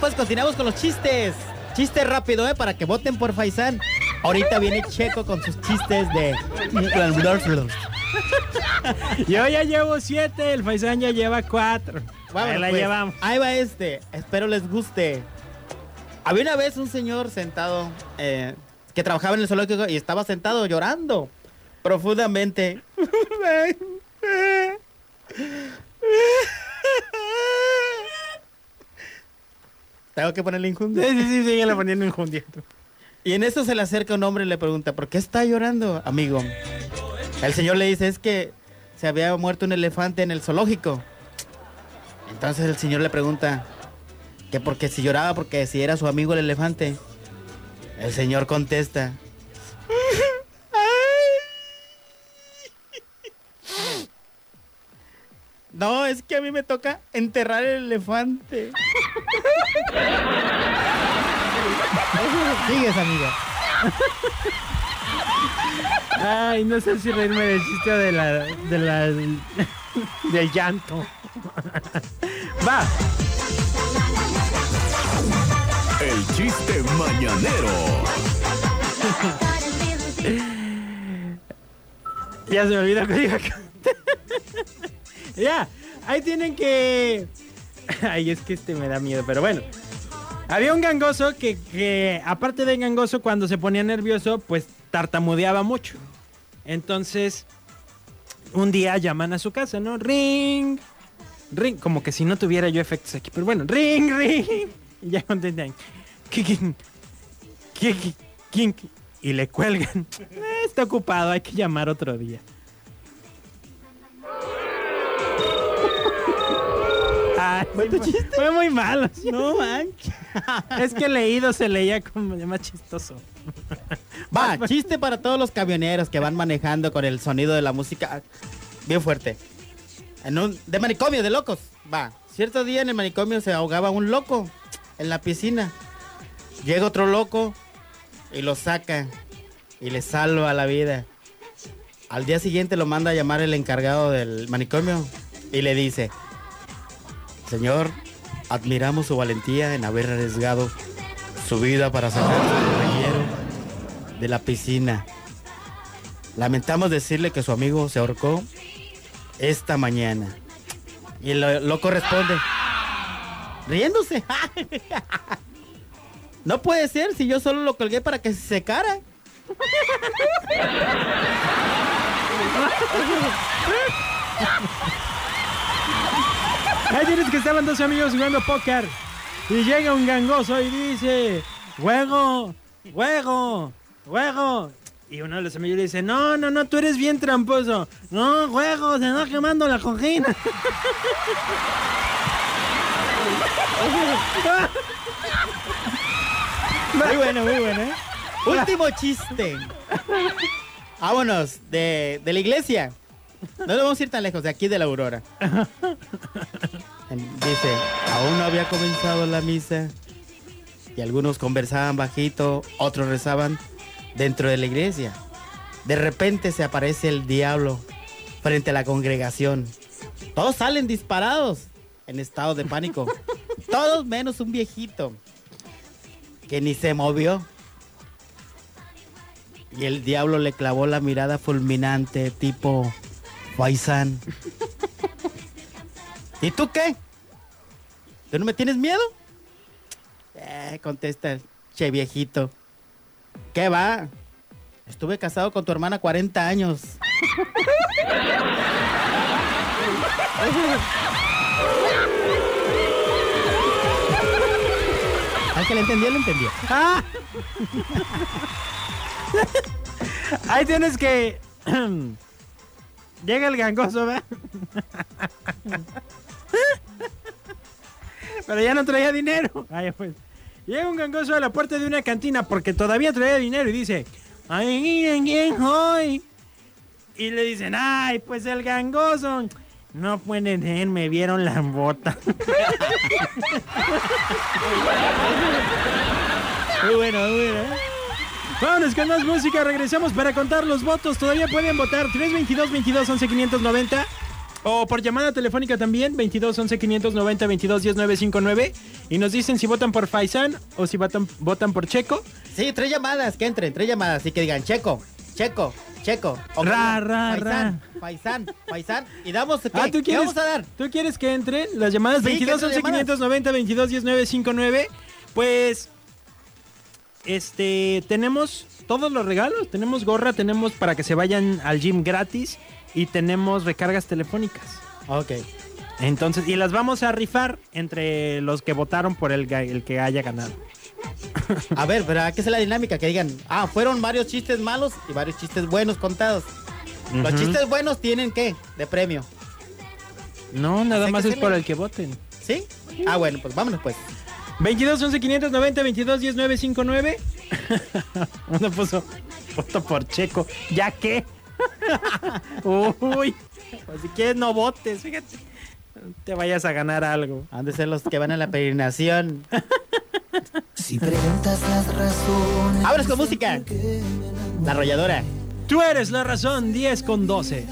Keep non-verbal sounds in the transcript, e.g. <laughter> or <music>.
pues continuamos con los chistes. Chiste rápido, ¿eh? Para que voten por Faisán. Ahorita viene Checo con sus chistes de... Yo ya llevo siete, el Faisán ya lleva cuatro. Vámonos, Ahí la pues. llevamos. Ahí va este. Espero les guste. Había una vez un señor sentado eh, que trabajaba en el zoológico y estaba sentado llorando profundamente. <laughs> <laughs> <laughs> Tengo que ponerle Sí, injundia. sí, sí, síguele poniendo injundia. Y en eso se le acerca un hombre y le pregunta, ¿por qué está llorando, amigo? El señor le dice, es que se había muerto un elefante en el zoológico. Entonces el señor le pregunta, que porque si lloraba porque si era su amigo el elefante. El señor contesta, no, es que a mí me toca enterrar el elefante. Sigues, amigo. Ay, no sé si reírme del chiste o de la, de la, del, del llanto. Va. El chiste mañanero. Ya se me olvidó que iba. Ya, ahí tienen que... Ay, es que este me da miedo, pero bueno. Había un gangoso que, que, aparte de gangoso, cuando se ponía nervioso, pues tartamudeaba mucho. Entonces, un día llaman a su casa, ¿no? Ring, ring, como que si no tuviera yo efectos aquí, pero bueno, ring, <laughs> ring. Y ya contestan. ¿Quién? ¿Quién? Y le cuelgan. "Eh, <laughs> está ocupado, hay que llamar otro día. <laughs> Ay, ¿Fue? Fue muy malo. No manches. <laughs> Es que leído se leía como más chistoso. Va, <laughs> chiste para todos los camioneros que van manejando con el sonido de la música bien fuerte. En un, de manicomio, de locos. Va, cierto día en el manicomio se ahogaba un loco en la piscina. Llega otro loco y lo saca y le salva la vida. Al día siguiente lo manda a llamar el encargado del manicomio y le dice, Señor, admiramos su valentía en haber arriesgado su vida para sacar a su compañero de la piscina. Lamentamos decirle que su amigo se ahorcó esta mañana. Y lo- loco responde, riéndose. <laughs> no puede ser si yo solo lo colgué para que se secara. <laughs> Ahí tienes que estaban dos amigos jugando póker. Y llega un gangoso y dice, juego, juego, juego. Y uno de los amigos le dice, no, no, no, tú eres bien tramposo. No, juego, se está quemando la cojina. Muy bueno, muy bueno, ¿eh? Último chiste. Vámonos, de, de la iglesia. <laughs> No nos vamos a ir tan lejos, de aquí de la Aurora. Dice, aún no había comenzado la misa. Y algunos conversaban bajito, otros rezaban dentro de la iglesia. De repente se aparece el diablo frente a la congregación. Todos salen disparados en estado de pánico. <laughs> Todos menos un viejito que ni se movió. Y el diablo le clavó la mirada fulminante, tipo Faisán. ¿Y tú qué? ¿Tú no me tienes miedo? Eh, contesta el che viejito. ¿Qué va? Estuve casado con tu hermana 40 años. Al que le entendió, le entendió. ¡Ah! Ahí tienes que... Llega el gangoso, ¿verdad? Pero ya no traía dinero. Ay, pues. Llega un gangoso a la puerta de una cantina porque todavía traía dinero y dice, ay, miren quién soy. Y le dicen, ay, pues el gangoso. No pueden ser, me vieron las botas. Muy bueno, muy bueno. Vámonos con más música, regresamos para contar los votos. Todavía pueden votar 322 22 11 590 O por llamada telefónica también, 22 11 590 22 10 959. Y nos dicen si votan por Faisán o si votan, votan por Checo. Sí, tres llamadas, que entren, tres llamadas. Y que digan Checo, Checo, Checo. O que Ra, digan, ra, Faisán, Faisán, Faisán. Y damos, ¿qué? Ah, ¿tú ¿Qué quieres, vamos a dar? ¿Tú quieres que entren las llamadas Sí, que 22 entren 11 llamadas. 590 22 10 959? Pues este tenemos todos los regalos, tenemos gorra, tenemos para que se vayan al gym gratis y tenemos recargas telefónicas. Ok. Entonces, y las vamos a rifar entre los que votaron por el, que haya ganado. <laughs> A ver, pero que hacer la dinámica, que digan, ah, fueron varios chistes malos y varios chistes buenos contados. Los chistes buenos tienen qué? De premio. No, nada más es por el que voten. ¿Sí? Ah, bueno, pues vámonos pues. 22 11 590 22 10 959. Uno puso voto por Checo. ¿Ya qué? <laughs> Uy. Pues si quieres no votes, fíjate. Te vayas a ganar algo. Han de ser los que van a la peregrinación. <laughs> Si preguntas las razones. Vámonos con música. La arrolladora. Tú eres la razón, 10 con 12.